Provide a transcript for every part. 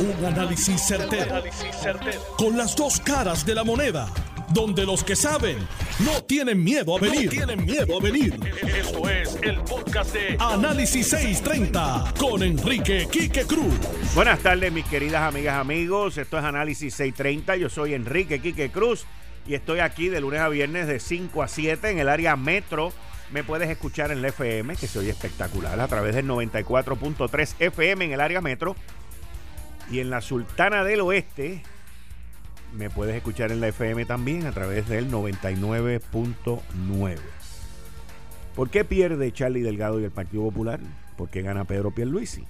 Un análisis certero, Con las dos caras de la moneda. Donde los que saben no tienen miedo a venir. tienen miedo a venir. Esto es el podcast de Análisis 630 con Enrique Quique Cruz. Buenas tardes, mis queridas amigas, amigos. Esto es Análisis 630. Yo soy Enrique Quique Cruz y estoy aquí de lunes a viernes de 5 a 7 en el área metro. Me puedes escuchar en la FM, que se oye espectacular, a través del 94.3 FM en el área metro y en la Sultana del Oeste me puedes escuchar en la FM también a través del 99.9. ¿Por qué pierde Charlie Delgado y el Partido Popular? ¿Por qué gana Pedro Pierluisi?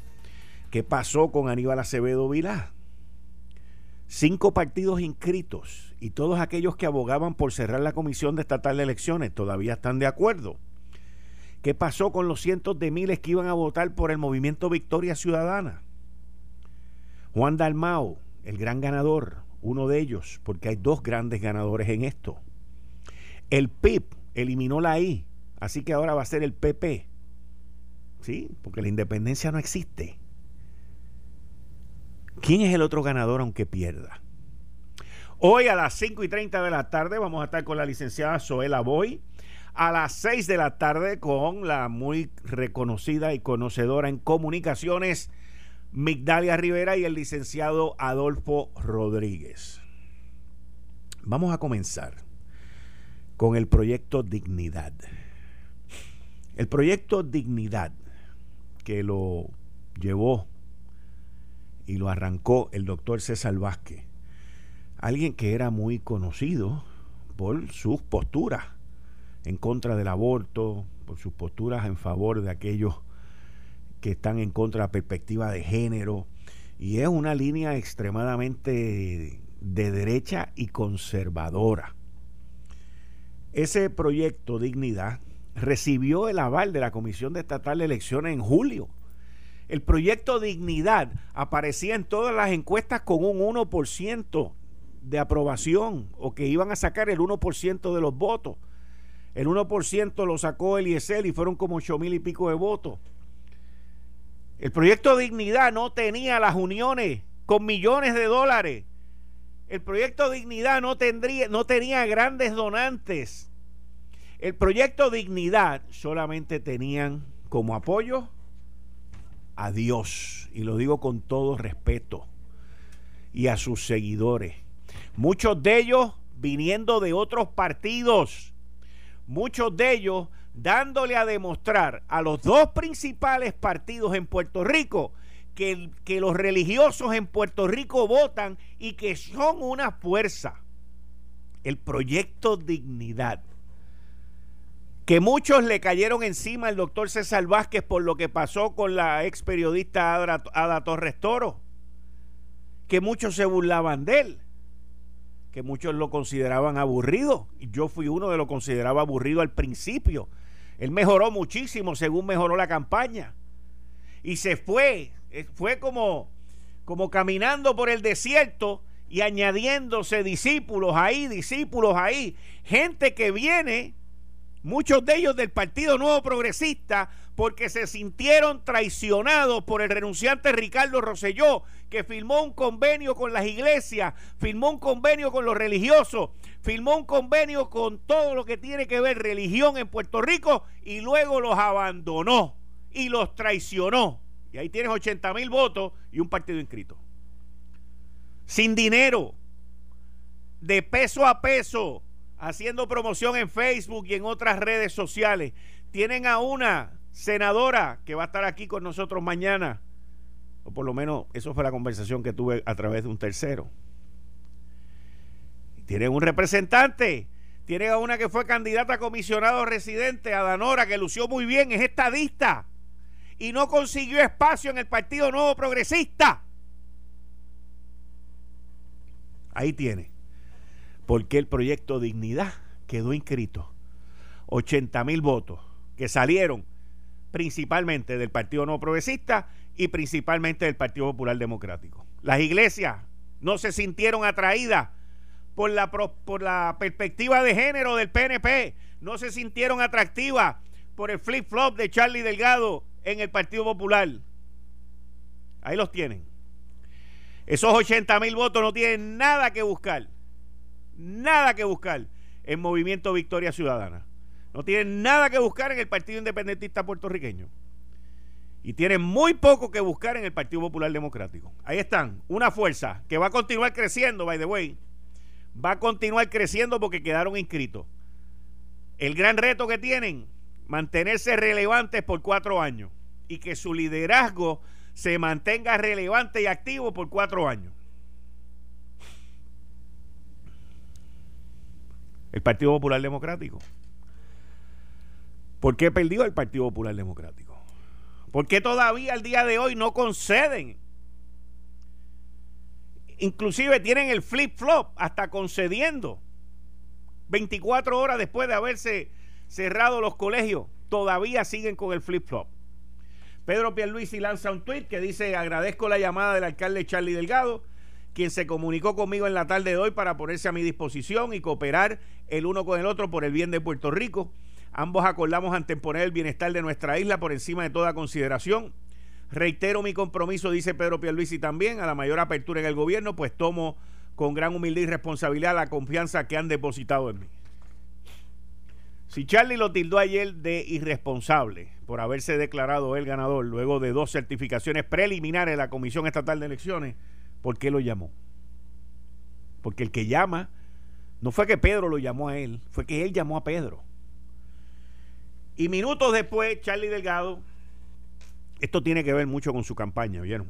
¿Qué pasó con Aníbal Acevedo Vilá? Cinco partidos inscritos y todos aquellos que abogaban por cerrar la comisión de estatal de elecciones todavía están de acuerdo. ¿Qué pasó con los cientos de miles que iban a votar por el movimiento Victoria Ciudadana? Juan Dalmao, el gran ganador, uno de ellos, porque hay dos grandes ganadores en esto. El PIB eliminó la I, así que ahora va a ser el PP. ¿Sí? Porque la independencia no existe. ¿Quién es el otro ganador aunque pierda? Hoy a las 5 y 30 de la tarde vamos a estar con la licenciada Zoela Boy. A las 6 de la tarde con la muy reconocida y conocedora en comunicaciones Migdalia Rivera y el licenciado Adolfo Rodríguez. Vamos a comenzar con el proyecto Dignidad. El proyecto Dignidad que lo llevó y lo arrancó el doctor César Vázquez, alguien que era muy conocido por sus posturas en contra del aborto, por sus posturas en favor de aquellos que están en contra de la perspectiva de género. Y es una línea extremadamente de derecha y conservadora. Ese proyecto Dignidad recibió el aval de la Comisión de Estatal de Elecciones en julio. El proyecto Dignidad aparecía en todas las encuestas con un 1% de aprobación o que iban a sacar el 1% de los votos. El 1% lo sacó Eliezer y fueron como 8 mil y pico de votos. El proyecto Dignidad no tenía las uniones con millones de dólares. El proyecto Dignidad no, tendría, no tenía grandes donantes. El proyecto Dignidad solamente tenían como apoyo a Dios. Y lo digo con todo respeto. Y a sus seguidores. Muchos de ellos viniendo de otros partidos. Muchos de ellos dándole a demostrar a los dos principales partidos en Puerto Rico que, que, los religiosos en Puerto Rico votan y que son una fuerza. El proyecto Dignidad. Que muchos le cayeron encima al doctor César Vázquez por lo que pasó con la ex periodista Ada, Ada Torres Toro. Que muchos se burlaban de él que muchos lo consideraban aburrido. Yo fui uno de los consideraba aburrido al principio. Él mejoró muchísimo según mejoró la campaña. Y se fue, eh, fue como, como caminando por el desierto y añadiéndose discípulos ahí, discípulos ahí, gente que viene, muchos de ellos del Partido Nuevo Progresista, porque se sintieron traicionados por el renunciante Ricardo Rosselló, que firmó un convenio con las iglesias, firmó un convenio con los religiosos, firmó un convenio con todo lo que tiene que ver religión en Puerto Rico y luego los abandonó y los traicionó. Y ahí tienes 80 mil votos y un partido inscrito. Sin dinero, de peso a peso, haciendo promoción en Facebook y en otras redes sociales. Tienen a una senadora que va a estar aquí con nosotros mañana, o por lo menos eso fue la conversación que tuve a través de un tercero. Tienen un representante, tienen a una que fue candidata a comisionado residente, a Danora, que lució muy bien, es estadista y no consiguió espacio en el Partido Nuevo Progresista. Ahí tiene. Porque el proyecto Dignidad quedó inscrito. 80 mil votos que salieron principalmente del Partido No Progresista y principalmente del Partido Popular Democrático. Las iglesias no se sintieron atraídas por la, perspectiva de género del PNP, no se sintieron atractivas por el flip-flop de Charlie Delgado en el Partido Popular. Ahí los tienen. Esos 80 mil votos no tienen nada que buscar. Nada que buscar en Movimiento Victoria Ciudadana. No tienen nada que buscar en el Partido Independentista puertorriqueño. Y tienen muy poco que buscar en el Partido Popular Democrático. Ahí están, una fuerza que va a continuar creciendo, by the way. Va a continuar creciendo porque quedaron inscritos. El gran reto que tienen, mantenerse relevantes por cuatro años y que su liderazgo se mantenga relevante y activo por cuatro años. El Partido Popular Democrático. ¿Por qué perdió el Partido Popular Democrático? ¿Por qué todavía al día de hoy no conceden? Inclusive tienen el flip-flop hasta concediendo. 24 horas después de haberse cerrado los colegios, todavía siguen con el flip-flop. Pedro Pierluisi lanza un tweet que dice agradezco la llamada del alcalde Charlie Delgado, quien se comunicó conmigo en la tarde de hoy para ponerse a mi disposición y cooperar el uno con el otro por el bien de Puerto Rico. Ambos acordamos anteponer el bienestar de nuestra isla por encima de toda consideración. Reitero mi compromiso, dice Pedro Pierluisi también, a la mayor apertura en el gobierno, pues tomo con gran humildad y responsabilidad la confianza que han depositado en mí. Si Charlie lo tildó ayer de irresponsable por haberse declarado el ganador luego de dos certificaciones preliminares de la Comisión Estatal de Elecciones, ¿por qué lo llamó? Porque el que llama no fue que Pedro lo llamó a él, fue que él llamó a Pedro. Y minutos después, Charlie Delgado, esto tiene que ver mucho con su campaña, ¿vieron?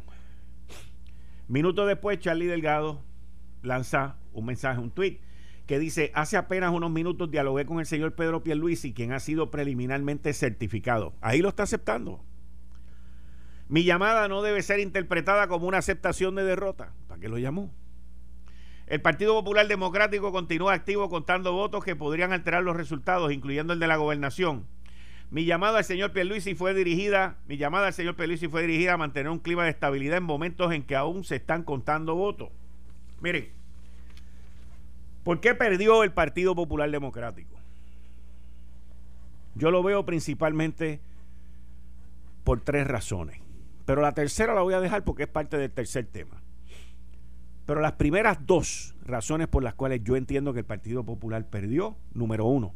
Minutos después, Charlie Delgado lanza un mensaje, un tweet, que dice, hace apenas unos minutos dialogué con el señor Pedro Pierluisi, quien ha sido preliminarmente certificado. Ahí lo está aceptando. Mi llamada no debe ser interpretada como una aceptación de derrota. ¿Para qué lo llamó? El Partido Popular Democrático continúa activo contando votos que podrían alterar los resultados, incluyendo el de la gobernación. Mi llamada al señor Pierluisi fue dirigida, mi llamada al señor fue dirigida a mantener un clima de estabilidad en momentos en que aún se están contando votos. Miren, ¿por qué perdió el Partido Popular Democrático? Yo lo veo principalmente por tres razones. Pero la tercera la voy a dejar porque es parte del tercer tema. Pero las primeras dos razones por las cuales yo entiendo que el Partido Popular perdió, número uno,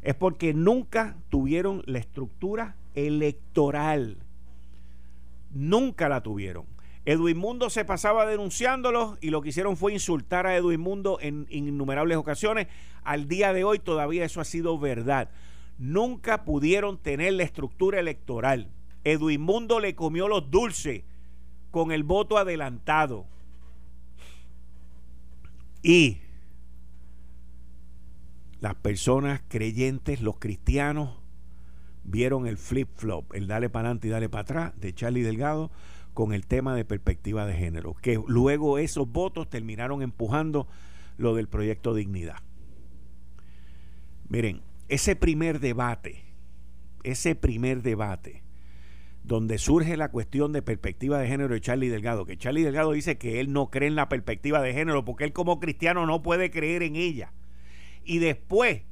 es porque nunca tuvieron la estructura electoral. Nunca la tuvieron. Edwin Mundo se pasaba denunciándolos y lo que hicieron fue insultar a Edwin Mundo en innumerables ocasiones. Al día de hoy todavía eso ha sido verdad. Nunca pudieron tener la estructura electoral. Edwin Mundo le comió los dulces con el voto adelantado. Y las personas creyentes, los cristianos, vieron el flip-flop, el dale para adelante y dale para atrás de Charlie Delgado con el tema de perspectiva de género, que luego esos votos terminaron empujando lo del proyecto Dignidad. Miren, ese primer debate, ese primer debate, donde surge la cuestión de perspectiva de género de Charlie Delgado, que Charlie Delgado dice que él no cree en la perspectiva de género porque él como cristiano no puede creer en ella y después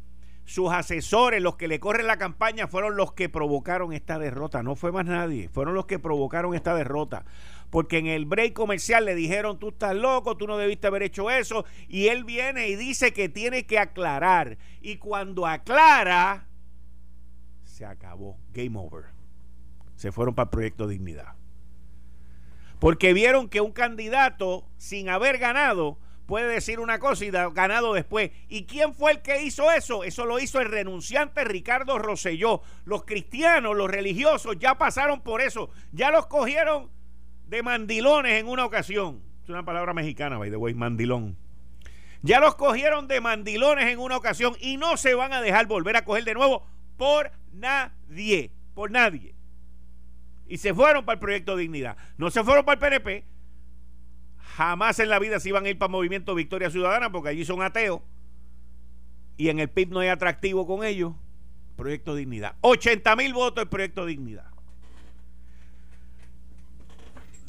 sus asesores, los que le corren la campaña, fueron los que provocaron esta derrota. No fue más nadie, fueron los que provocaron esta derrota. Porque en el break comercial le dijeron, tú estás loco, tú no debiste haber hecho eso. Y él viene y dice que tiene que aclarar. Y cuando aclara, se acabó. Game over. Se fueron para el proyecto Dignidad. Porque vieron que un candidato, sin haber ganado, puede decir una cosa y ganado después. ¿Y quién fue el que hizo eso? Eso lo hizo el renunciante Ricardo Rosselló. Los cristianos, los religiosos ya pasaron por eso. Ya los cogieron de mandilones en una ocasión. Es una palabra mexicana, by the way, mandilón. Ya los cogieron de mandilones en una ocasión y no se van a dejar volver a coger de nuevo por nadie, por nadie. Y se fueron para el proyecto Dignidad. No se fueron para el PNP, jamás en la vida se iban a ir para Movimiento Victoria Ciudadana porque allí son ateos y en el PIB no hay atractivo con ellos. Proyecto Dignidad. 80 mil votos el Proyecto Dignidad.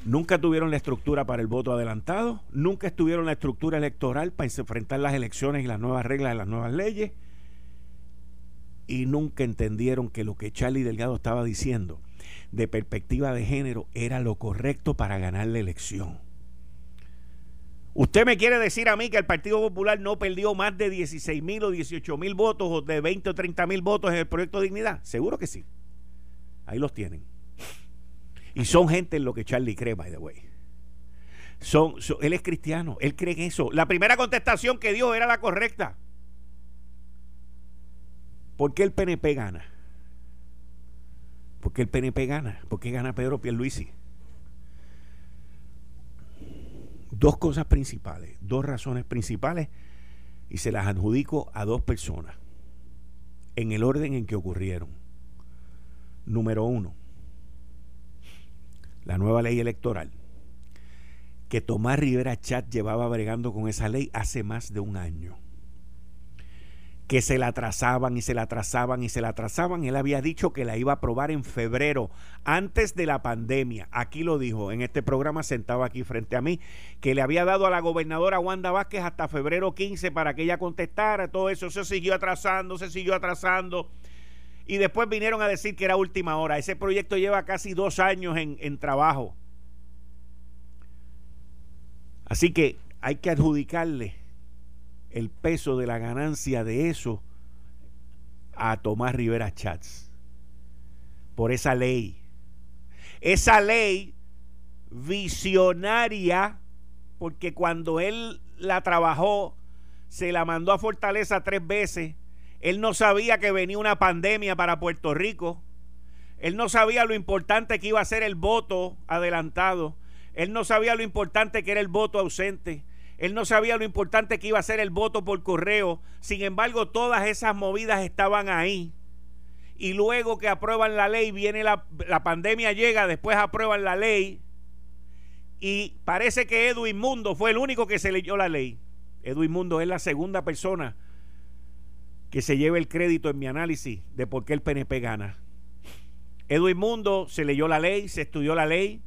Nunca tuvieron la estructura para el voto adelantado, nunca estuvieron la estructura electoral para enfrentar las elecciones y las nuevas reglas de las nuevas leyes, y nunca entendieron que lo que Charlie Delgado estaba diciendo de perspectiva de género era lo correcto para ganar la elección. ¿Usted me quiere decir a mí que el Partido Popular no perdió más de 16 mil o 18 mil votos o de 20 o 30 mil votos en el proyecto dignidad? Seguro que sí. Ahí los tienen. Y son gente en lo que Charlie cree, by the way. Son, él es cristiano, él cree en eso. La primera contestación que dio era la correcta. ¿Por qué el PNP gana? ¿Por qué el PNP gana? ¿Por qué gana Pedro Pierluisi? Dos cosas principales, dos razones principales, y se las adjudico a dos personas, en el orden en que ocurrieron. Número uno, la nueva ley electoral, que Tomás Rivera Chat llevaba bregando con esa ley hace más de un año que se la atrasaban y se la atrasaban y se la atrasaban. Él había dicho que la iba a aprobar en febrero, antes de la pandemia. Aquí lo dijo, en este programa sentado aquí frente a mí, que le había dado a la gobernadora Wanda Vázquez hasta febrero 15 para que ella contestara. Todo eso se siguió atrasando, se siguió atrasando. Y después vinieron a decir que era última hora. Ese proyecto lleva casi dos años en, en trabajo. Así que hay que adjudicarle el peso de la ganancia de eso a Tomás Rivera Chats por esa ley. Esa ley visionaria, porque cuando él la trabajó, se la mandó a Fortaleza tres veces. Él no sabía que venía una pandemia para Puerto Rico. Él no sabía lo importante que iba a ser el voto adelantado. Él no sabía lo importante que era el voto ausente. Él no sabía lo importante que iba a ser el voto por correo. Sin embargo, todas esas movidas estaban ahí. Y luego que aprueban la ley, viene la, pandemia, llega, después aprueban la ley. Y parece que Edwin Mundo fue el único que se leyó la ley. Edwin Mundo es la segunda persona que se lleva el crédito en mi análisis de por qué el PNP gana. Edwin Mundo se leyó la ley, se estudió la ley,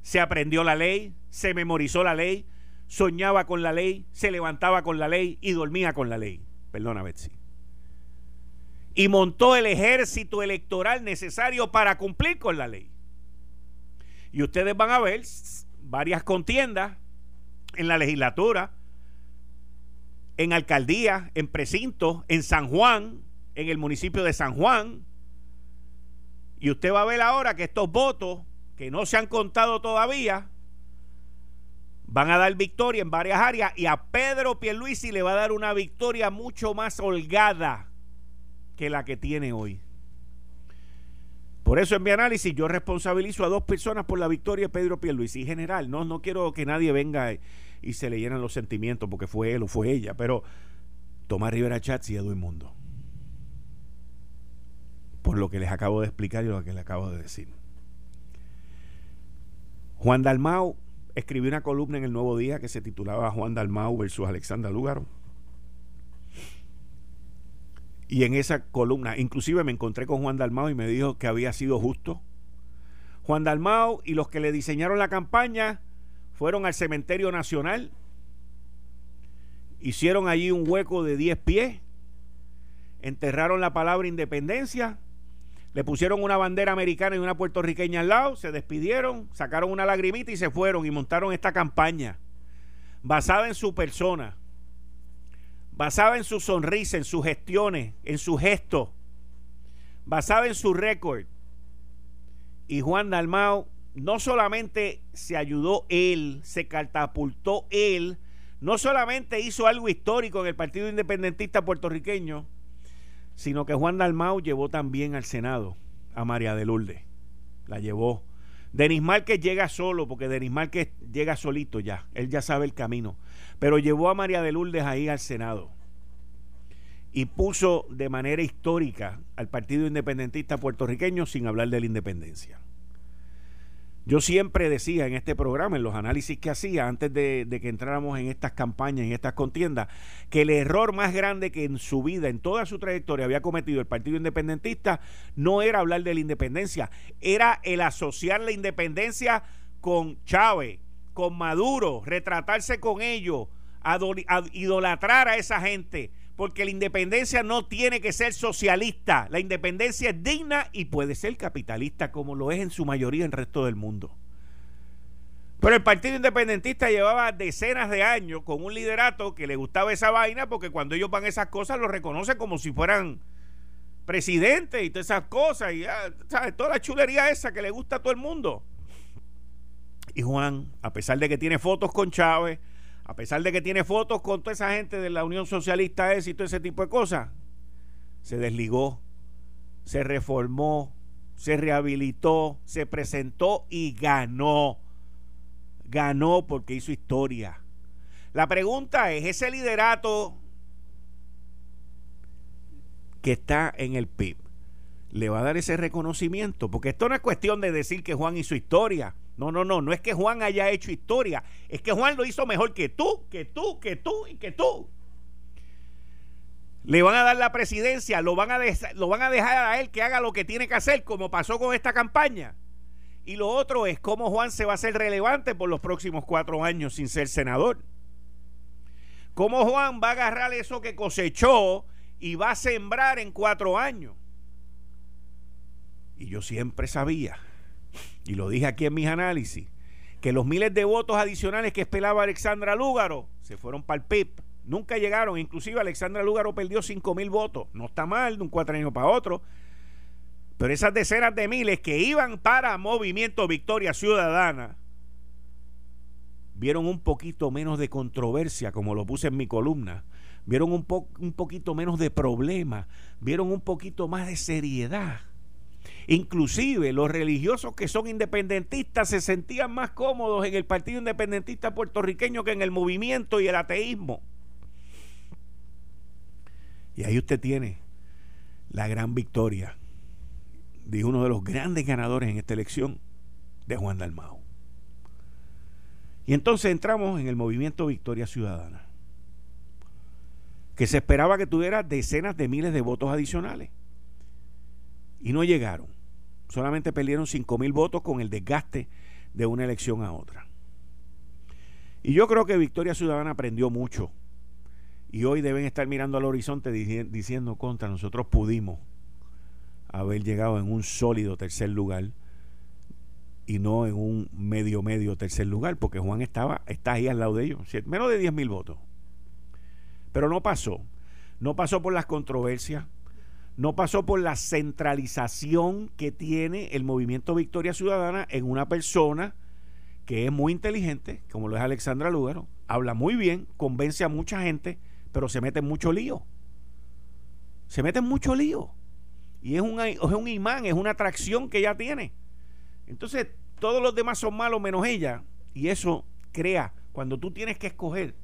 se aprendió la ley, se memorizó la ley, soñaba con la ley, se levantaba con la ley y dormía con la ley. Perdona, Betsy. Y montó el ejército electoral necesario para cumplir con la ley. Y ustedes van a ver varias contiendas en la legislatura, en alcaldía, en precinto, en San Juan, en el municipio de San Juan. Y usted va a ver ahora que estos votos, que no se han contado todavía, van a dar victoria en varias áreas y a Pedro Pierluisi le va a dar una victoria mucho más holgada que la que tiene hoy. Por eso en mi análisis yo responsabilizo a dos personas por la victoria de Pedro Pierluisi en general. No, no quiero que nadie venga y, se le llenen los sentimientos porque fue él o fue ella, pero Tomás Rivera Chats y Edwin Mundo. Por lo que les acabo de explicar y lo que les acabo de decir. Juan Dalmau escribí una columna en el Nuevo Día que se titulaba Juan Dalmau versus Alexandra Lúgaro. Y en esa columna, inclusive me encontré con Juan Dalmau y me dijo que había sido justo. Juan Dalmau y los que le diseñaron la campaña fueron al Cementerio Nacional, hicieron allí un hueco de 10 pies, enterraron la palabra independencia le pusieron una bandera americana y una puertorriqueña al lado, se despidieron, sacaron una lagrimita y se fueron y montaron esta campaña basada en su persona, basada en su sonrisa, en sus gestiones, en su gesto, basada en su récord. Y Juan Dalmao no solamente se ayudó él, se catapultó él, no solamente hizo algo histórico en el Partido Independentista puertorriqueño, sino que Juan Dalmau llevó también al Senado a María de Lourdes. La llevó. Denis Márquez llega solo, porque Denis Márquez llega solito ya, él ya sabe el camino. Pero llevó a María de Lourdes ahí al Senado y puso de manera histórica al Partido Independentista puertorriqueño sin hablar de la independencia. Yo siempre decía en este programa, en los análisis que hacía antes de, que entráramos en estas campañas, en estas contiendas, que el error más grande que en su vida, en toda su trayectoria había cometido el Partido Independentista, no era hablar de la independencia, era el asociar la independencia con Chávez, con Maduro, retratarse con ellos, idolatrar a esa gente porque la independencia no tiene que ser socialista. La independencia es digna y puede ser capitalista como lo es en su mayoría en el resto del mundo. Pero el Partido Independentista llevaba decenas de años con un liderato que le gustaba esa vaina porque cuando ellos van esas cosas lo reconocen como si fueran presidentes y todas esas cosas y toda la chulería esa que le gusta a todo el mundo. Y Juan, a pesar de que tiene fotos con Chávez, a pesar de que tiene fotos con toda esa gente de la Unión Socialista y todo ese tipo de cosas, se desligó, se reformó, se rehabilitó, se presentó y ganó. Ganó porque hizo historia. La pregunta es, ¿ese liderato que está en el PIB le va a dar ese reconocimiento? Porque esto no es cuestión de decir que Juan hizo historia. No, no, no, no es que Juan haya hecho historia, es que Juan lo hizo mejor que tú, que tú, que tú y que tú. Le van a dar la presidencia, lo van a, lo van a dejar a él que haga lo que tiene que hacer, como pasó con esta campaña. Y lo otro es cómo Juan se va a hacer relevante por los próximos cuatro años sin ser senador. Cómo Juan va a agarrar eso que cosechó y va a sembrar en cuatro años. Y yo siempre sabía y lo dije aquí en mis análisis, que los miles de votos adicionales que esperaba Alexandra Lúgaro se fueron para el PIB. Nunca llegaron, inclusive Alexandra Lúgaro perdió 5 mil votos. No está mal de un años para otro. Pero esas decenas de miles que iban para Movimiento Victoria Ciudadana vieron un poquito menos de controversia, como lo puse en mi columna. Vieron un, un poquito menos de problema. Vieron un poquito más de seriedad Inclusive los religiosos que son independentistas se sentían más cómodos en el Partido Independentista puertorriqueño que en el movimiento y el ateísmo. Y ahí usted tiene la gran victoria de uno de los grandes ganadores en esta elección, de Juan Dalmao. Y entonces entramos en el movimiento Victoria Ciudadana, que se esperaba que tuviera decenas de miles de votos adicionales. Y no llegaron solamente perdieron 5 mil votos con el desgaste de una elección a otra. Y yo creo que Victoria Ciudadana aprendió mucho. Y hoy deben estar mirando al horizonte diciendo contra, nosotros pudimos haber llegado en un sólido tercer lugar y no en un medio medio tercer lugar, porque Juan estaba, está ahí al lado de ellos, menos de 10 mil votos. Pero no pasó. No pasó por las controversias, no pasó por la centralización que tiene el movimiento Victoria Ciudadana en una persona que es muy inteligente, como lo es Alexandra Lugaro, habla muy bien, convence a mucha gente, pero se mete en mucho lío. Se mete en mucho lío. Y es un, es un imán, es una atracción que ella tiene. Entonces, todos los demás son malos menos ella. Y eso crea, cuando tú tienes que escoger,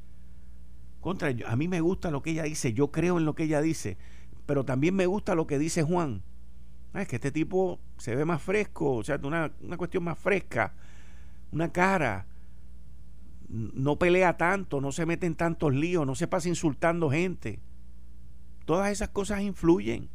contra, a mí me gusta lo que ella dice, yo creo en lo que ella dice pero también me gusta lo que dice Juan. Ah, es que este tipo se ve más fresco, o sea, una, una cuestión más fresca, una cara, no pelea tanto, no se mete en tantos líos, no se pasa insultando gente. Todas esas cosas influyen.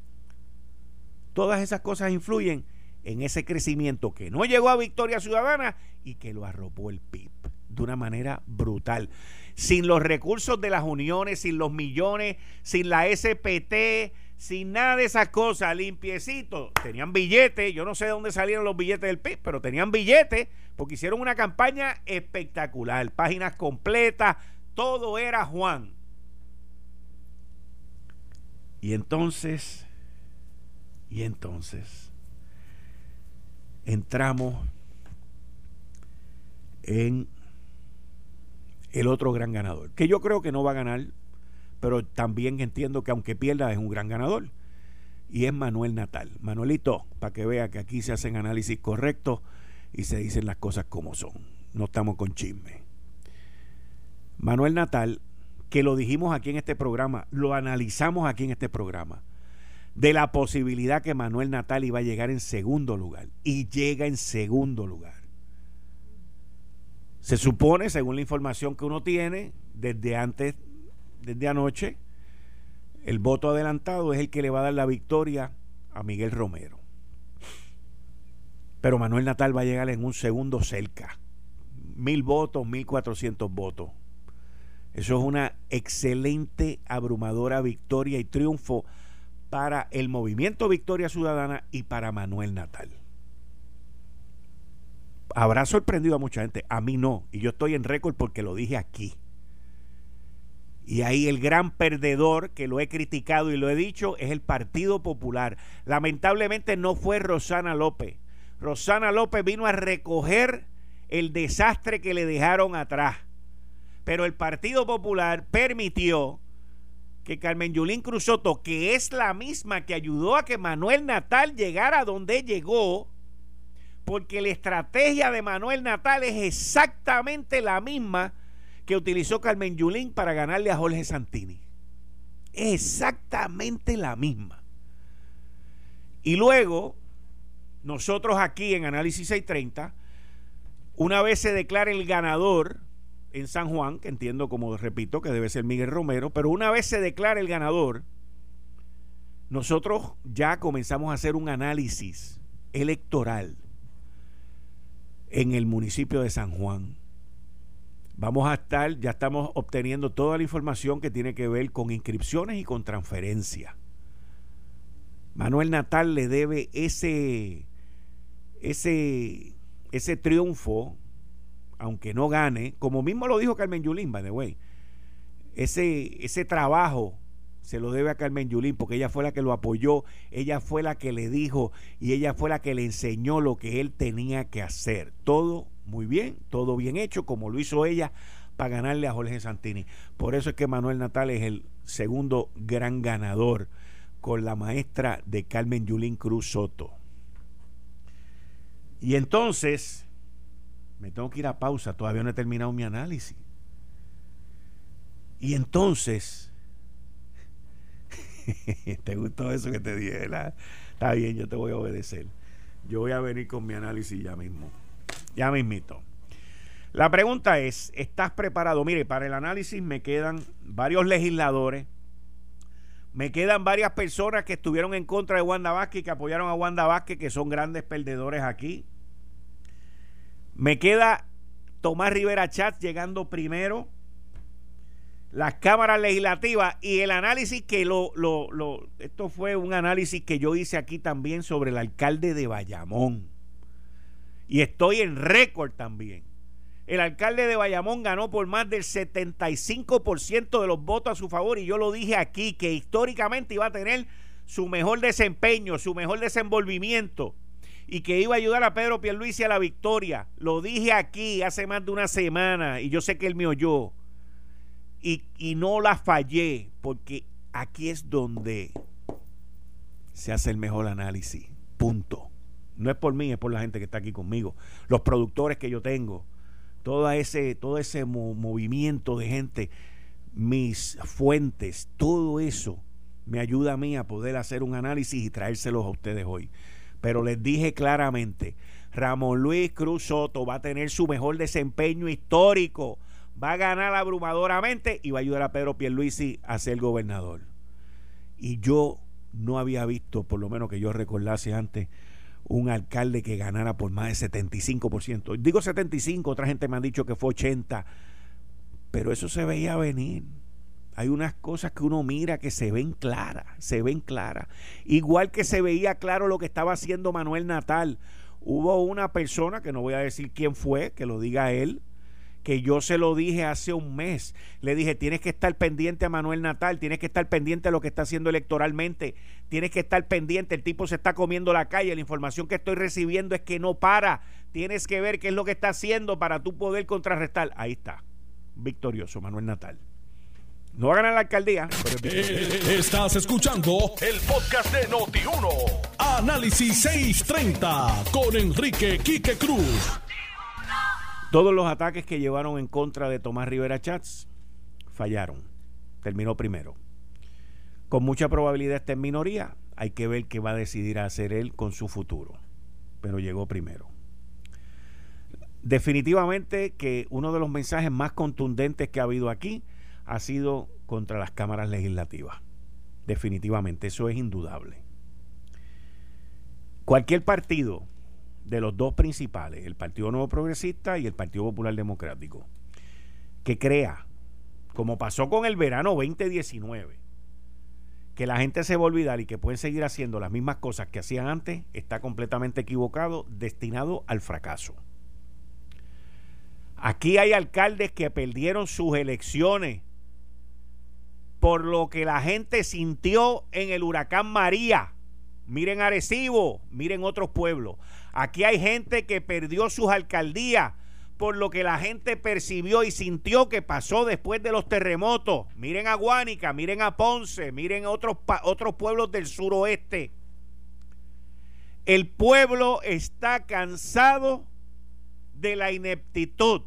Todas esas cosas influyen en ese crecimiento que no llegó a Victoria Ciudadana y que lo arropó el PIB de una manera brutal. Sin los recursos de las uniones, sin los millones, sin la SPT, sin nada de esas cosas, limpiecito. Tenían billetes, yo no sé de dónde salieron los billetes del PIB, pero tenían billetes porque hicieron una campaña espectacular, páginas completas, todo era Juan. Y entonces, y entonces, entramos en el otro gran ganador, que yo creo que no va a ganar, pero también entiendo que aunque pierda es un gran ganador, y es Manuel Natal. Manuelito, para que vea que aquí se hacen análisis correctos y se dicen las cosas como son, no estamos con chisme. Manuel Natal, que lo dijimos aquí en este programa, lo analizamos aquí en este programa, de la posibilidad que Manuel Natal iba a llegar en segundo lugar, y llega en segundo lugar. Se supone, según la información que uno tiene, desde antes, desde anoche, el voto adelantado es el que le va a dar la victoria a Miguel Romero. Pero Manuel Natal va a llegar en un segundo cerca. Mil votos, mil cuatrocientos votos. Eso es una excelente, abrumadora victoria y triunfo para el movimiento Victoria Ciudadana y para Manuel Natal habrá sorprendido a mucha gente, a mí no, y yo estoy en récord porque lo dije aquí. Y ahí el gran perdedor, que lo he criticado y lo he dicho, es el Partido Popular. Lamentablemente no fue Rosana López. Rosana López vino a recoger el desastre que le dejaron atrás. Pero el Partido Popular permitió que Carmen Yulín Cruzoto, que es la misma que ayudó a que Manuel Natal llegara a donde llegó, porque la estrategia de Manuel Natal es exactamente la misma que utilizó Carmen Yulín para ganarle a Jorge Santini. exactamente la misma. Y luego, nosotros aquí en Análisis 630, una vez se declara el ganador en San Juan, que entiendo como repito que debe ser Miguel Romero, pero una vez se declara el ganador, nosotros ya comenzamos a hacer un análisis electoral en el municipio de San Juan. Vamos a estar, ya estamos obteniendo toda la información que tiene que ver con inscripciones y con transferencia. Manuel Natal le debe ese, ese, ese triunfo, aunque no gane, como mismo lo dijo Carmen Yulín, by the way, ese, ese trabajo se lo debe a Carmen Yulín porque ella fue la que lo apoyó, ella fue la que le dijo y ella fue la que le enseñó lo que él tenía que hacer. Todo muy bien, todo bien hecho, como lo hizo ella para ganarle a Jorge Santini. Por eso es que Manuel Natal es el segundo gran ganador con la maestra de Carmen Yulín Cruz Soto. Y entonces, me tengo que ir a pausa, todavía no he terminado mi análisis. Y entonces, ¿Te gustó eso que te dije? Está bien, yo te voy a obedecer. Yo voy a venir con mi análisis ya mismo. Ya mismito. La pregunta es, ¿estás preparado? Mire, para el análisis me quedan varios legisladores, me quedan varias personas que estuvieron en contra de Wanda Vázquez, que apoyaron a Wanda Vázquez, que son grandes perdedores aquí. Me queda Tomás Rivera Chat llegando primero las cámaras legislativas y el análisis que lo, lo, lo, esto fue un análisis que yo hice aquí también sobre el alcalde de Bayamón. Y estoy en récord también. El alcalde de Bayamón ganó por más del 75% de los votos a su favor y yo lo dije aquí que históricamente iba a tener su mejor desempeño, su mejor desenvolvimiento y que iba a ayudar a Pedro Pierluisi a la victoria. Lo dije aquí hace más de una semana y yo sé que él me oyó y, no la fallé porque aquí es donde se hace el mejor análisis. Punto. No es por mí, es por la gente que está aquí conmigo. Los productores que yo tengo. Todo ese, todo ese movimiento de gente, mis fuentes, todo eso me ayuda a mí a poder hacer un análisis y traérselos a ustedes hoy. Pero les dije claramente, Ramón Luis Cruz Soto va a tener su mejor desempeño histórico va a ganar abrumadoramente y va a ayudar a Pedro Pierluisi a ser gobernador. Y yo no había visto, por lo menos que yo recordase antes, un alcalde que ganara por más de 75%. Digo 75, otra gente me ha dicho que fue 80, pero eso se veía venir. Hay unas cosas que uno mira que se ven claras, se ven claras. Igual que se veía claro lo que estaba haciendo Manuel Natal. Hubo una persona, que no voy a decir quién fue, que lo diga él, que yo se lo dije hace un mes. Le dije, tienes que estar pendiente a Manuel Natal, tienes que estar pendiente a lo que está haciendo electoralmente, tienes que estar pendiente, el tipo se está comiendo la calle, la información que estoy recibiendo es que no para, tienes que ver qué es lo que está haciendo para tú poder contrarrestar. Ahí está, victorioso Manuel Natal. No va a ganar la alcaldía. Eh, estás escuchando el podcast de Noti1. Análisis 630 con Enrique Quique Cruz. Todos los ataques que llevaron en contra de Tomás Rivera Chats fallaron. Terminó primero. Con mucha probabilidad está en minoría. Hay que ver qué va a decidir hacer él con su futuro. Pero llegó primero. Definitivamente que uno de los mensajes más contundentes que ha habido aquí ha sido contra las cámaras legislativas. Definitivamente, eso es indudable. Cualquier partido de los dos principales, el Partido Nuevo Progresista y el Partido Popular Democrático, que crea, como pasó con el verano 2019, que la gente se va a olvidar y que pueden seguir haciendo las mismas cosas que hacían antes, está completamente equivocado, destinado al fracaso. Aquí hay alcaldes que perdieron sus elecciones por lo que la gente sintió en el huracán María. Miren Arecibo, miren otros pueblos. Aquí hay gente que perdió sus alcaldías por lo que la gente percibió y sintió que pasó después de los terremotos. Miren a Guánica, miren a Ponce, miren otros, otros pueblos del suroeste. El pueblo está cansado de la ineptitud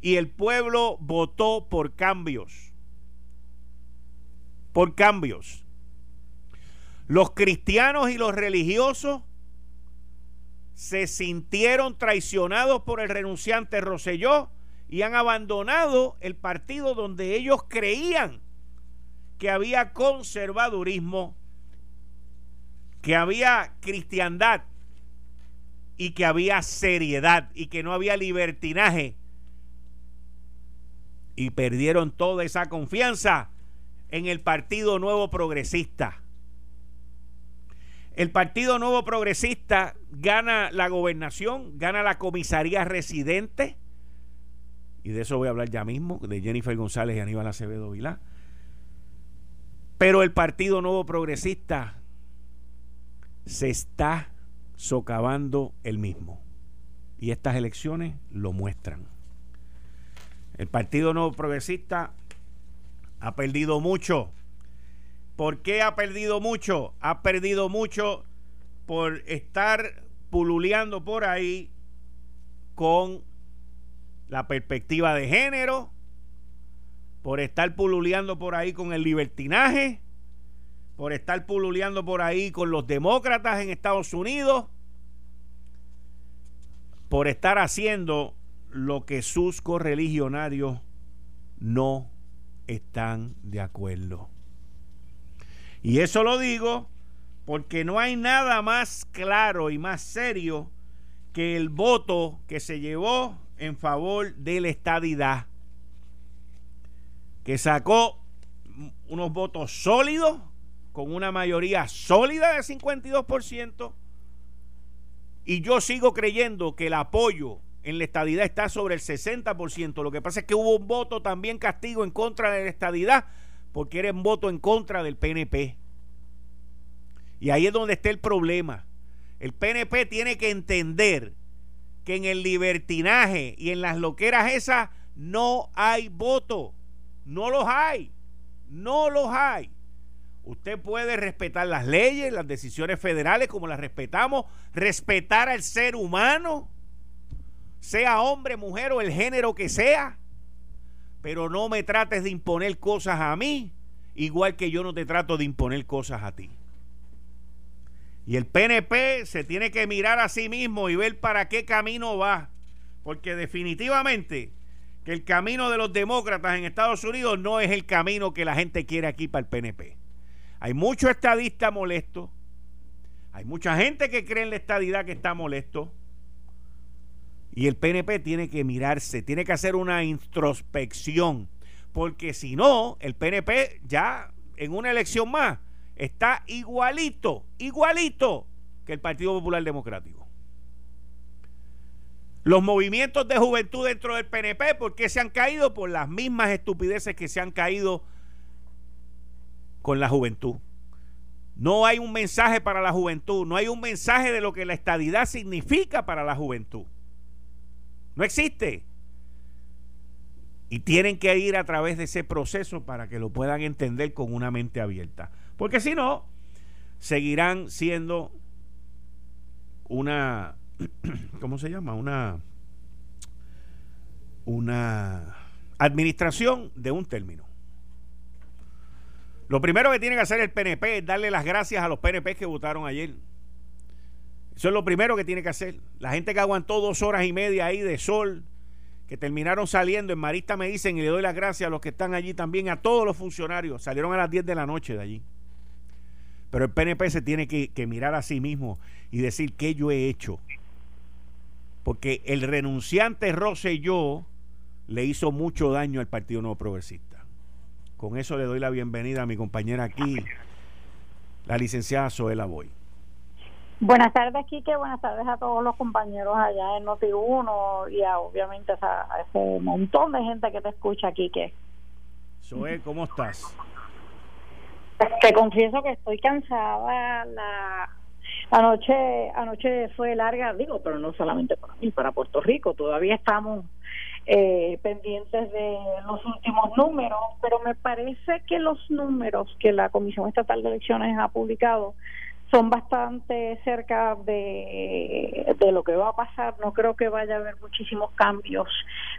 y el pueblo votó por cambios. Por cambios. Los cristianos y los religiosos se sintieron traicionados por el renunciante Roselló y han abandonado el partido donde ellos creían que había conservadurismo, que había cristiandad y que había seriedad y que no había libertinaje. Y perdieron toda esa confianza en el Partido Nuevo Progresista. El Partido Nuevo Progresista gana la gobernación, gana la comisaría residente, y de eso voy a hablar ya mismo, de Jennifer González y Aníbal Acevedo Vilá. Pero el Partido Nuevo Progresista se está socavando el mismo. Y estas elecciones lo muestran. El Partido Nuevo Progresista ha perdido mucho ¿Por qué ha perdido mucho? Ha perdido mucho por estar pululeando por ahí con la perspectiva de género, por estar pululeando por ahí con el libertinaje, por estar pululeando por ahí con los demócratas en Estados Unidos, por estar haciendo lo que sus correligionarios no están de acuerdo. Y eso lo digo porque no hay nada más claro y más serio que el voto que se llevó en favor de la estadidad, que sacó unos votos sólidos, con una mayoría sólida de 52%, y yo sigo creyendo que el apoyo en la estadidad está sobre el 60%. Lo que pasa es que hubo un voto también castigo en contra de la estadidad, porque un voto en contra del PNP. Y ahí es donde está el problema. El PNP tiene que entender que en el libertinaje y en las loqueras esas no hay voto. No los hay. No los hay. Usted puede respetar las leyes, las decisiones federales como las respetamos, respetar al ser humano, sea hombre, mujer o el género que sea, pero no me trates de imponer cosas a mí igual que yo no te trato de imponer cosas a ti. Y el PNP se tiene que mirar a sí mismo y ver para qué camino va. Porque definitivamente que el camino de los demócratas en Estados Unidos no es el camino que la gente quiere aquí para el PNP. Hay muchos estadistas molestos. Hay mucha gente que cree en la estadidad que está molesto. Y el PNP tiene que mirarse, tiene que hacer una introspección porque si no, el PNP ya en una elección más está igualito, igualito que el Partido Popular Democrático. Los movimientos de juventud dentro del PNP, ¿por qué se han caído? Por las mismas estupideces que se han caído con la juventud. No hay un mensaje para la juventud, no hay un mensaje de lo que la estadidad significa para la juventud. No existe. Y tienen que ir a través de ese proceso para que lo puedan entender con una mente abierta. Porque si no, seguirán siendo una, ¿cómo se llama? Una, una administración de un término. Lo primero que tiene que hacer el PNP es darle las gracias a los PNP que votaron ayer. Eso es lo primero que tiene que hacer. La gente que aguantó dos horas y media ahí de sol, que terminaron saliendo. En Marista me dicen, y le doy las gracias a los que están allí también, a todos los funcionarios. Salieron a las 10 de la noche de allí. Pero el PNP se tiene que, mirar a sí mismo y decir qué yo he hecho. Porque el renunciante Rosselló le hizo mucho daño al Partido Nuevo Progresista. Con eso le doy la bienvenida a mi compañera aquí, la licenciada Zoela Boy. Buenas tardes, Quique. Buenas tardes a todos los compañeros allá en Noti1 y a, obviamente a, ese montón de gente que te escucha, Quique. Zoe, ¿cómo estás? Te confieso que estoy cansada. La anoche anoche fue larga, digo, pero no solamente para mí, para Puerto Rico. Todavía estamos eh, pendientes de los últimos números, pero me parece que los números que la Comisión Estatal de Elecciones ha publicado son bastante cerca de, de lo que va a pasar. No creo que vaya a haber muchísimos cambios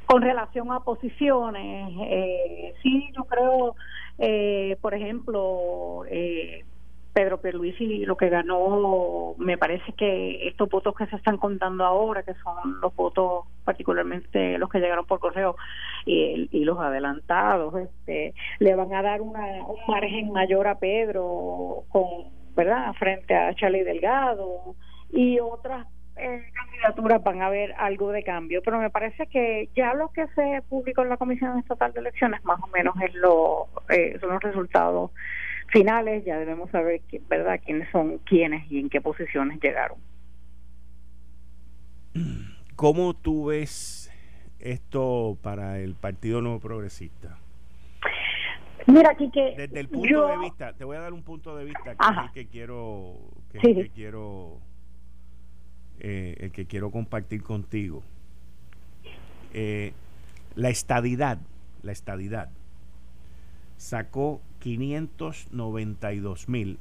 con relación a posiciones. Eh, sí, yo creo, eh, por ejemplo, eh, Pedro Pierluisi lo que ganó, me parece que estos votos que se están contando ahora, que son los votos particularmente los que llegaron por correo y, y los adelantados, este, le van a dar una, un margen mayor a Pedro con, ¿verdad?, frente a Charlie Delgado y otras eh, candidaturas van a haber algo de cambio, pero me parece que ya lo que se publicó en la Comisión Estatal de Elecciones más o menos es lo eh, son los resultados finales, ya debemos saber, ¿verdad?, quiénes son quiénes y en qué posiciones llegaron. ¿Cómo tú ves esto para el Partido Nuevo Progresista? Mira, aquí que desde el punto de vista, te voy a dar un punto de vista que es el que quiero, que, el que quiero, eh, el que quiero compartir contigo. Eh, la estadidad, la estadidad sacó 592 mil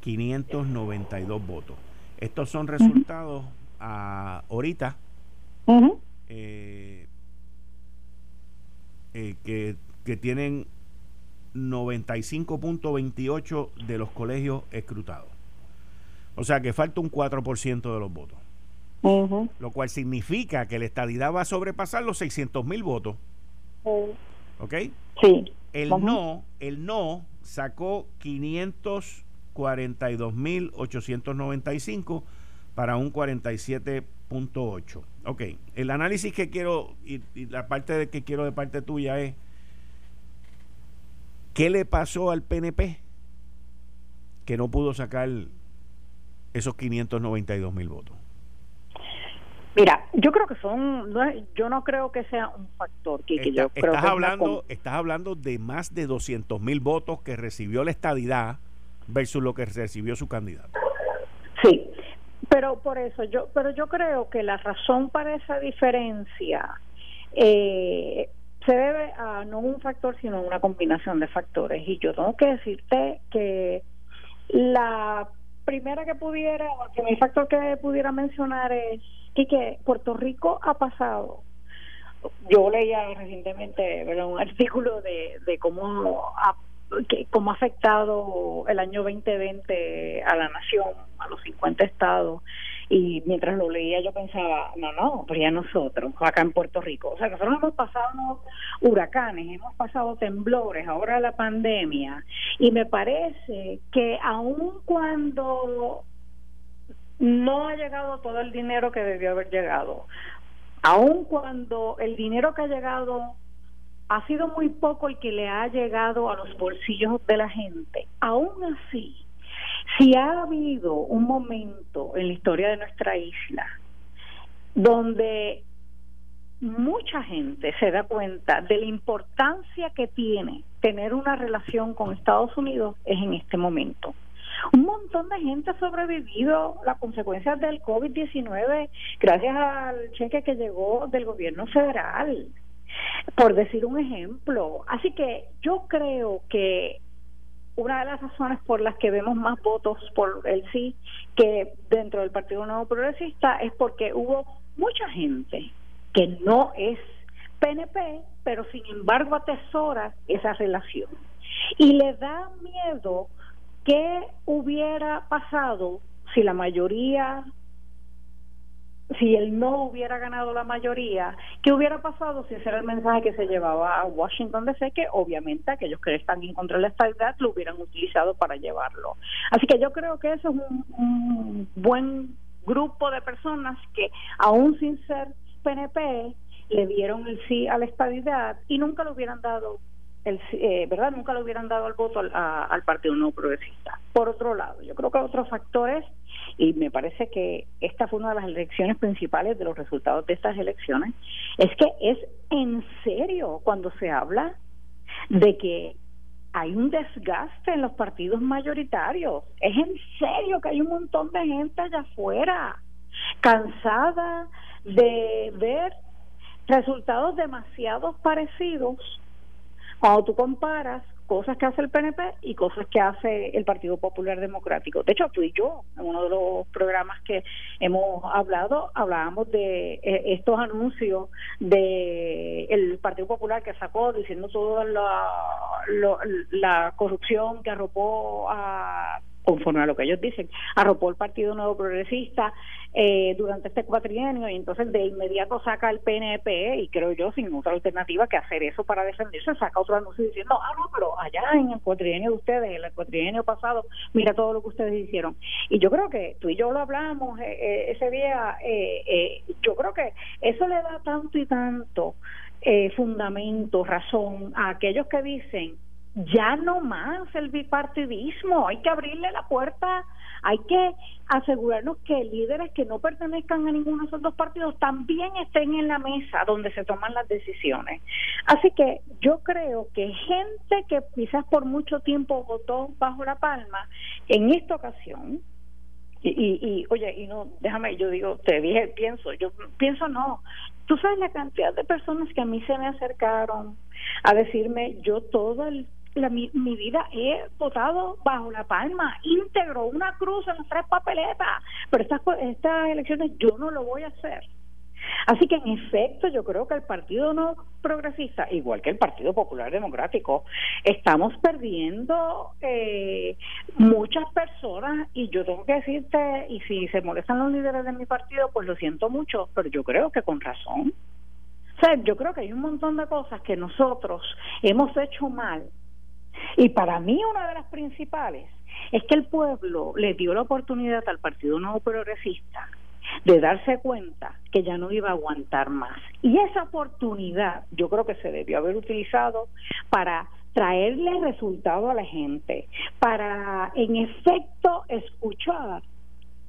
592 votos. Estos son resultados ahorita eh, eh, que, que tienen 95.28 de los colegios escrutados. O sea que falta un 4% de los votos. Lo cual significa que la estadidad va a sobrepasar los 600 mil votos. ¿Ok? Sí. El no, el no sacó 542.895 para un 47.8. Ok, el análisis que quiero y, la parte de que quiero de parte tuya es ¿qué le pasó al PNP que no pudo sacar esos 592 mil votos? Mira, yo creo que son, yo no creo que sea un factor. Que, yo creo estás, hablando, estás hablando de más de 200 mil votos que recibió la estadidad versus lo que recibió su candidato. Sí, pero por eso yo, pero yo creo que la razón para esa diferencia eh, se debe a no un factor, sino una combinación de factores. Y yo tengo que decirte que la primera que pudiera, o el primer factor que pudiera mencionar es que Puerto Rico ha pasado. Yo leía recientemente un artículo de, de cómo cómo ha afectado el año 2020 a la nación, a los 50 estados, y mientras lo leía yo pensaba, no, no, pero ya nosotros, acá en Puerto Rico, o sea, nosotros hemos pasado huracanes, hemos pasado temblores, ahora la pandemia, y me parece que aun cuando no ha llegado todo el dinero que debió haber llegado. Aun cuando el dinero que ha llegado ha sido muy poco el que le ha llegado a los bolsillos de la gente, aún así, si ha habido un momento en la historia de nuestra isla donde mucha gente se da cuenta de la importancia que tiene tener una relación con Estados Unidos es en este momento. Un montón de gente ha sobrevivido las consecuencias del COVID-19 gracias al cheque que llegó del gobierno federal, por decir un ejemplo. Así que yo creo que una de las razones por las que vemos más votos por el sí que dentro del Partido Nuevo Progresista es porque hubo mucha gente que no es PNP, pero sin embargo atesora esa relación. Y le da miedo ¿Qué hubiera pasado si la mayoría, si él no hubiera ganado la mayoría? ¿Qué hubiera pasado si ese era el mensaje que se llevaba a Washington DC? Que obviamente aquellos que están en contra de la estabilidad lo hubieran utilizado para llevarlo. Así que yo creo que eso es un, un buen grupo de personas que, aún sin ser PNP, le dieron el sí a la estabilidad y nunca lo hubieran dado el, eh, ¿verdad? Nunca le hubieran dado el voto al, al Partido No Progresista. Por otro lado, yo creo que otro factor es, y me parece que esta fue una de las elecciones principales de los resultados de estas elecciones, es que es en serio cuando se habla de que hay un desgaste en los partidos mayoritarios. Es en serio que hay un montón de gente allá afuera cansada de ver resultados demasiado parecidos cuando tú comparas cosas que hace el PNP y cosas que hace el Partido Popular Democrático. De hecho, tú y yo, en uno de los programas que hemos hablado, hablábamos de eh, estos anuncios de el Partido Popular que sacó diciendo toda la, la corrupción que arropó a conforme a lo que ellos dicen, arropó el Partido Nuevo Progresista eh, durante este cuatrienio y entonces de inmediato saca el PNP y creo yo sin otra alternativa que hacer eso para defenderse, saca otro anuncio diciendo, ah, no, pero allá en el cuatrienio de ustedes, en el cuatrienio pasado, mira todo lo que ustedes hicieron. Y yo creo que tú y yo lo hablamos eh, eh, ese día, yo creo que eso le da tanto y tanto fundamento, razón a aquellos que dicen ya no más el bipartidismo, hay que abrirle la puerta, hay que asegurarnos que líderes que no pertenezcan a ninguno de esos dos partidos también estén en la mesa donde se toman las decisiones. Así que yo creo que gente que quizás por mucho tiempo votó bajo la palma, en esta ocasión, y, y, oye, y no, déjame, yo digo, te dije, pienso, yo pienso no. Tú sabes la cantidad de personas que a mí se me acercaron a decirme, yo todo el la, mi, vida he votado bajo la palma, íntegro, una cruz en las tres papeletas, pero estas, estas elecciones yo no lo voy a hacer. Así que en efecto yo creo que el Partido No Progresista, igual que el Partido Popular Democrático, estamos perdiendo eh, muchas personas y yo tengo que decirte, y si se molestan los líderes de mi partido, pues lo siento mucho, pero yo creo que con razón. O sea, yo creo que hay un montón de cosas que nosotros hemos hecho mal y para mí una de las principales es que el pueblo le dio la oportunidad al Partido Nuevo Progresista de darse cuenta que ya no iba a aguantar más. Y esa oportunidad yo creo que se debió haber utilizado para traerle resultado a la gente, para en efecto escuchar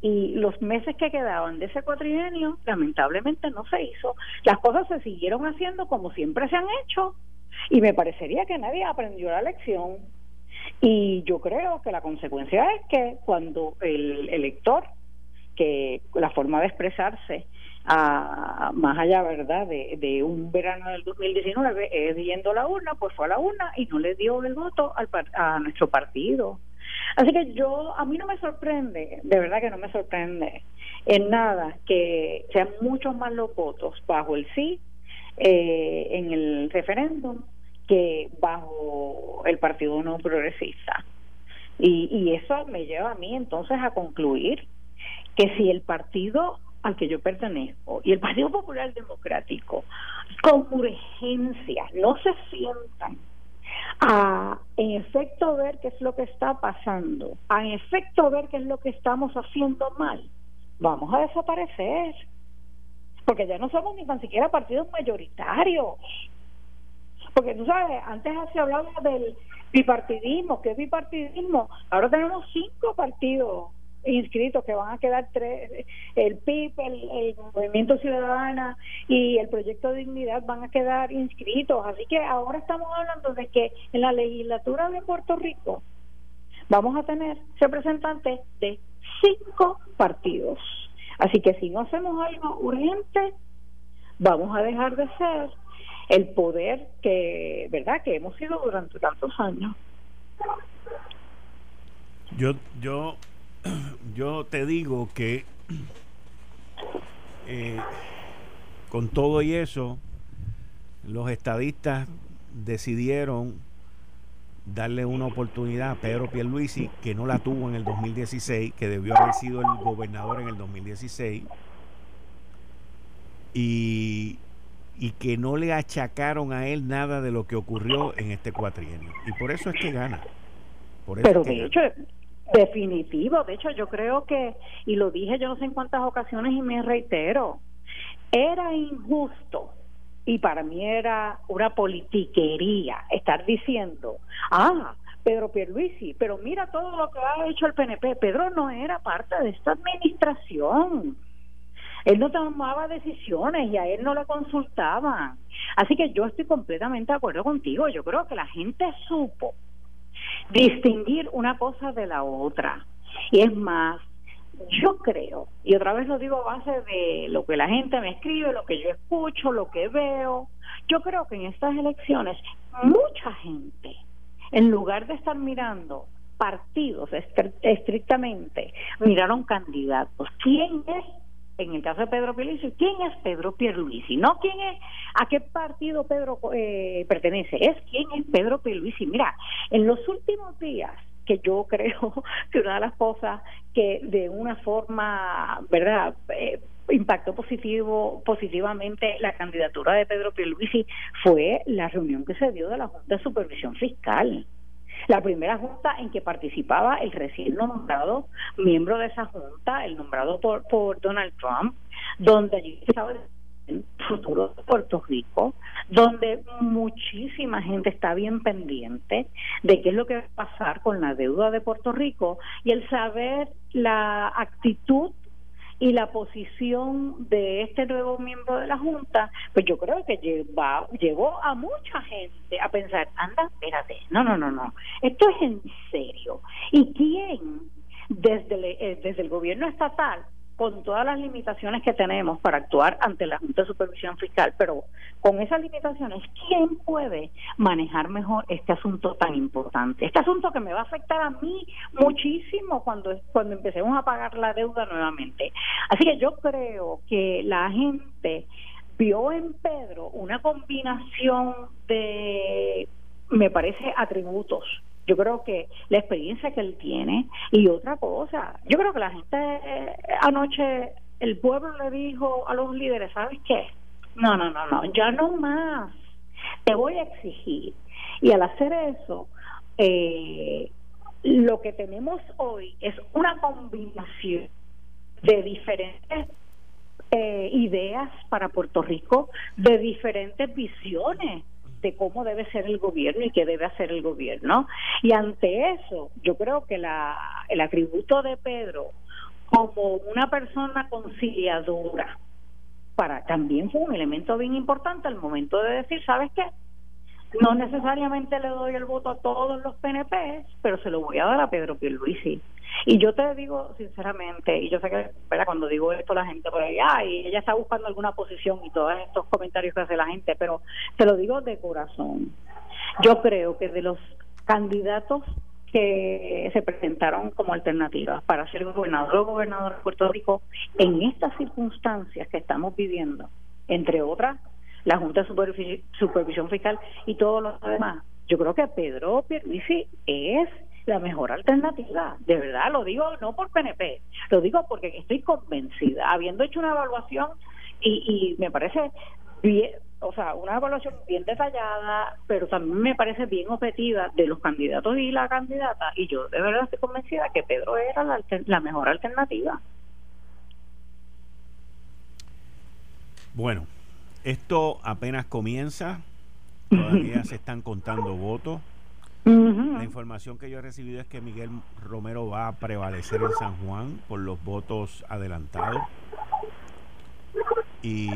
y los meses que quedaban de ese cuatrienio lamentablemente no se hizo. Las cosas se siguieron haciendo como siempre se han hecho y me parecería que nadie aprendió la lección. Y yo creo que la consecuencia es que cuando el elector, que la forma de expresarse, a, más allá, ¿verdad?, de, de, un verano del 2019, es yendo a la urna, pues fue a la urna y no le dio el voto al, a nuestro partido. Así que yo, a mí no me sorprende, de verdad que no me sorprende en nada que sean muchos más los votos bajo el sí eh, en el referéndum que bajo el Partido No Progresista. Y, y eso me lleva a mí entonces a concluir que si el partido al que yo pertenezco y el Partido Popular Democrático con urgencia no se sientan a en efecto ver qué es lo que está pasando, a en efecto ver qué es lo que estamos haciendo mal, vamos a desaparecer porque ya no somos ni tan siquiera partidos mayoritarios. Porque tú sabes, antes se hablaba del bipartidismo, ¿qué es bipartidismo? Ahora tenemos cinco partidos inscritos que van a quedar tres, el PIB, el, Movimiento Ciudadana y el Proyecto de Dignidad van a quedar inscritos. Así que ahora estamos hablando de que en la legislatura de Puerto Rico vamos a tener representantes de cinco partidos. Así que si no hacemos algo urgente, vamos a dejar de ser el poder que, ¿verdad?, que hemos sido durante tantos años. Yo, yo, yo te digo que eh, con todo y eso, los estadistas decidieron darle una oportunidad a Pedro Pierluisi, que no la tuvo en el 2016, que debió haber sido el gobernador en el 2016, y, y que no le achacaron a él nada de lo que ocurrió en este cuatrienio. Y por eso es que gana. Pero de hecho, definitivo, de hecho yo creo que, y lo dije yo no sé en cuántas ocasiones y me reitero, era injusto y para mí era una politiquería estar diciendo, ah, Pedro Pierluisi, pero mira todo lo que ha hecho el PNP. Pedro no era parte de esta administración. Él no tomaba decisiones y a él no le consultaban. Así que yo estoy completamente de acuerdo contigo. Yo creo que la gente supo distinguir una cosa de la otra. Y es más, yo creo, y otra vez lo digo a base de lo que la gente me escribe, lo que yo escucho, lo que veo, yo creo que en estas elecciones mucha gente en lugar de estar mirando partidos estrictamente, miraron candidatos. ¿Quién es, en el caso de Pedro Pierluisi, quién es Pedro Pierluisi? No quién es, a qué partido Pedro eh, pertenece, es quién es Pedro Pierluisi. Mira, en los últimos días que yo creo que una de las cosas que de una forma, ¿verdad?, eh, impactó positivo positivamente la candidatura de Pedro Pierluisi fue la reunión que se dio de la Junta de Supervisión Fiscal. La primera junta en que participaba el recién nombrado miembro de esa junta, el nombrado por, por Donald Trump, donde allí estaba futuro de Puerto Rico, donde muchísima gente está bien pendiente de qué es lo que va a pasar con la deuda de Puerto Rico y el saber la actitud y la posición de este nuevo miembro de la Junta, pues yo creo que llevó a mucha gente a pensar, anda, espérate, no, no, no, no, esto es en serio. ¿Y quién desde, eh, desde el gobierno estatal con todas las limitaciones que tenemos para actuar ante la Junta de Supervisión Fiscal, pero con esas limitaciones, ¿quién puede manejar mejor este asunto tan importante? Este asunto que me va a afectar a mí muchísimo cuando, cuando empecemos a pagar la deuda nuevamente. Así que yo creo que la gente vio en Pedro una combinación de, me parece, atributos yo creo que la experiencia que él tiene y otra cosa, yo creo que la gente eh, anoche, el pueblo le dijo a los líderes, ¿sabes qué? No, no, no, no, ya no más, te voy a exigir. Y al hacer eso, eh, lo que tenemos hoy es una combinación de diferentes eh, ideas para Puerto Rico, de diferentes visiones de cómo debe ser el gobierno y qué debe hacer el gobierno. Y ante eso, yo creo que la, el atributo de Pedro como una persona conciliadora, para también fue un elemento bien importante al momento de decir, ¿sabes qué? No necesariamente le doy el voto a todos los PNP, pero se lo voy a dar a Pedro Pierluisi. Y yo te digo sinceramente, y yo sé que cuando digo esto la gente por ahí, ay, ella está buscando alguna posición y todos estos comentarios que hace la gente, pero te lo digo de corazón. Yo creo que de los candidatos que se presentaron como alternativas para ser gobernador o gobernador de Puerto Rico en estas circunstancias que estamos viviendo, entre otras la Junta de Supervisión, Fiscal y todo lo demás. Yo creo que Pedro Pierluisi es la mejor alternativa. De verdad, lo digo no por PNP, lo digo porque estoy convencida, habiendo hecho una evaluación y, y me parece bien, o sea, una evaluación bien detallada, pero también me parece bien objetiva de los candidatos y la candidata, y yo de verdad estoy convencida que Pedro era la, la mejor alternativa. Bueno, esto apenas comienza, todavía se están contando votos. La información que yo he recibido es que Miguel Romero va a prevalecer en San Juan por los votos adelantados. Y,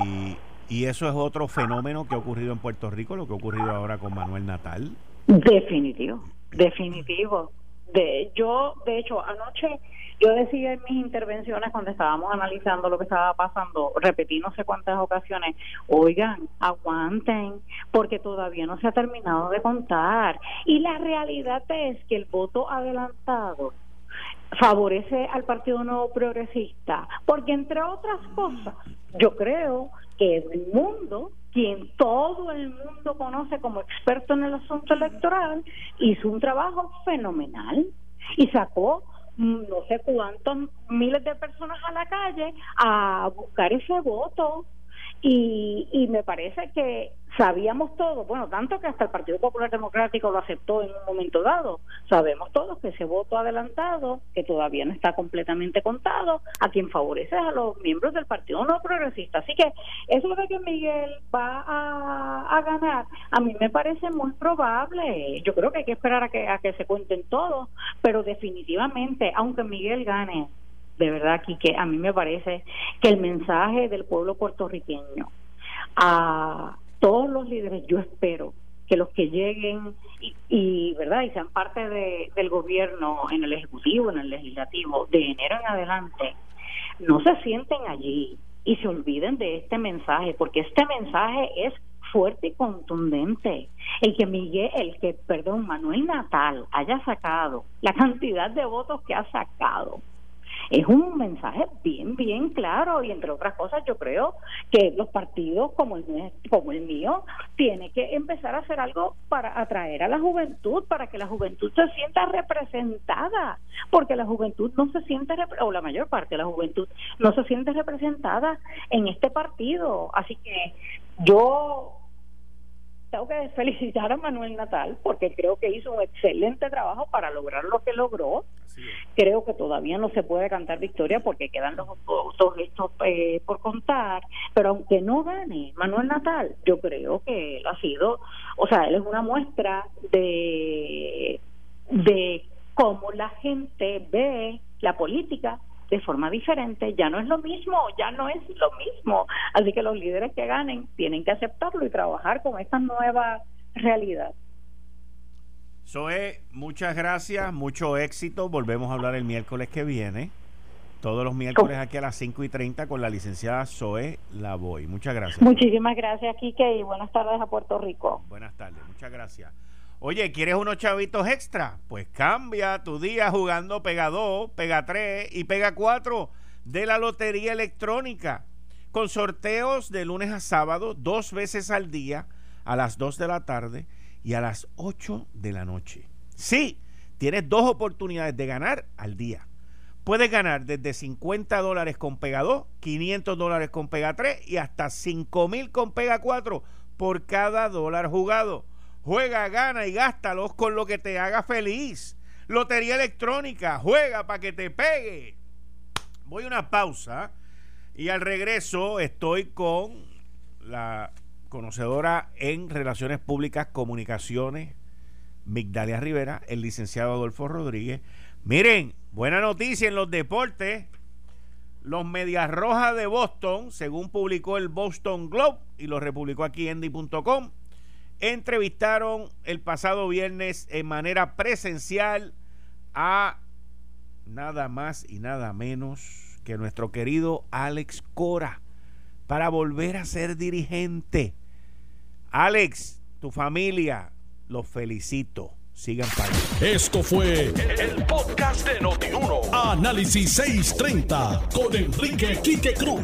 y eso es otro fenómeno que ha ocurrido en Puerto Rico, lo que ha ocurrido ahora con Manuel Natal. Definitivo, definitivo. De, yo, de hecho, anoche yo decía en mis intervenciones cuando estábamos analizando lo que estaba pasando, repetí no sé cuántas ocasiones, oigan, aguanten, porque todavía no se ha terminado de contar. Y la realidad es que el voto adelantado favorece al Partido Nuevo Progresista, porque entre otras cosas, yo creo que el mundo, quien todo el mundo conoce como experto en el asunto electoral, hizo un trabajo fenomenal y sacó no sé cuántos miles de personas a la calle a buscar ese voto Y, y me parece que sabíamos todos, bueno, tanto que hasta el Partido Popular Democrático lo aceptó en un momento dado, sabemos todos que ese voto adelantado, que todavía no está completamente contado, a quien favorece a los miembros del Partido No Progresista. Así que eso de que Miguel va a, ganar, a mí me parece muy probable. Yo creo que hay que esperar a que, a que se cuenten todos, pero definitivamente, aunque Miguel gane, de verdad que a mí me parece que el mensaje del pueblo puertorriqueño a todos los líderes, yo espero que los que lleguen y, verdad y sean parte de, del gobierno en el ejecutivo en el legislativo de enero en adelante no se sienten allí y se olviden de este mensaje porque este mensaje es fuerte y contundente el que Miguel el que perdón Manuel Natal haya sacado la cantidad de votos que ha sacado es un mensaje bien, bien claro y entre otras cosas yo creo que los partidos como el, como el mío tienen que empezar a hacer algo para atraer a la juventud, para que la juventud se sienta representada, porque la juventud no se siente, o la mayor parte de la juventud no se siente representada en este partido. Así que yo tengo que felicitar a Manuel Natal porque creo que hizo un excelente trabajo para lograr lo que logró. Creo que todavía no se puede cantar victoria porque quedan los votos estos eh, por contar, pero aunque no gane Manuel Natal, yo creo que él ha sido, o sea, él es una muestra de de cómo la gente ve la política de forma diferente, ya no es lo mismo, ya no es lo mismo. Así que los líderes que ganen tienen que aceptarlo y trabajar con esta nueva realidad. Zoe, muchas gracias, mucho éxito. Volvemos a hablar el miércoles que viene. Todos los miércoles aquí a las 5 y 30 con la licenciada Zoe Lavoy. Muchas gracias. Muchísimas gracias, Kike, y buenas tardes a Puerto Rico. Buenas tardes, muchas gracias. Oye, ¿quieres unos chavitos extra? Pues cambia tu día jugando Pega 2, Pega 3 y Pega 4 de la Lotería Electrónica. Con sorteos de lunes a sábado, dos veces al día, a las 2 de la tarde y a las 8 de la noche. Sí, tienes dos oportunidades de ganar al día. Puedes ganar desde 50 dólares con Pega 2, 500 dólares con Pega 3 y hasta 5 mil con Pega 4 por cada dólar jugado. Juega, gana y gástalos con lo que te haga feliz. Lotería electrónica, juega para que te pegue. Voy a una pausa y al regreso estoy con la conocedora en Relaciones Públicas, Comunicaciones, Migdalia Rivera, el licenciado Adolfo Rodríguez. Miren, buena noticia en los deportes. Los Medias Rojas de Boston, según publicó el Boston Globe y lo republicó aquí en Endy.com, entrevistaron el pasado viernes en manera presencial a nada más y nada menos que nuestro querido Alex Cora para volver a ser dirigente. Alex, tu familia, los felicito. Sigan para Esto fue el, podcast de Notiuno. Análisis 630 con Enrique Quique Cruz.